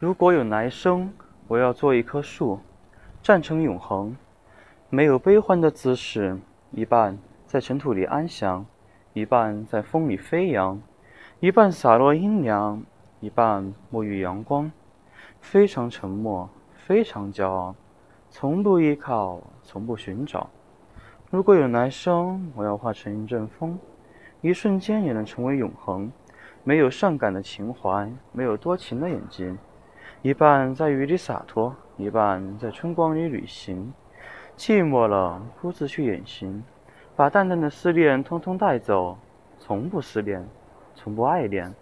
如果有来生，我要做一棵树，站成永恒，没有悲欢的姿势，一半在尘土里安详，一半在风里飞扬，一半洒落阴凉，一半沐浴阳光，非常沉默，非常骄傲，从不依靠，从不寻找。如果有来生，我要化成一阵风，一瞬间也能成为永恒。没有善感的情怀，没有多情的眼睛。一半在雨里洒脱，一半在春光里旅行。寂寞了，孤自去远行，把淡淡的思念通通带走。从不思恋，从不爱恋。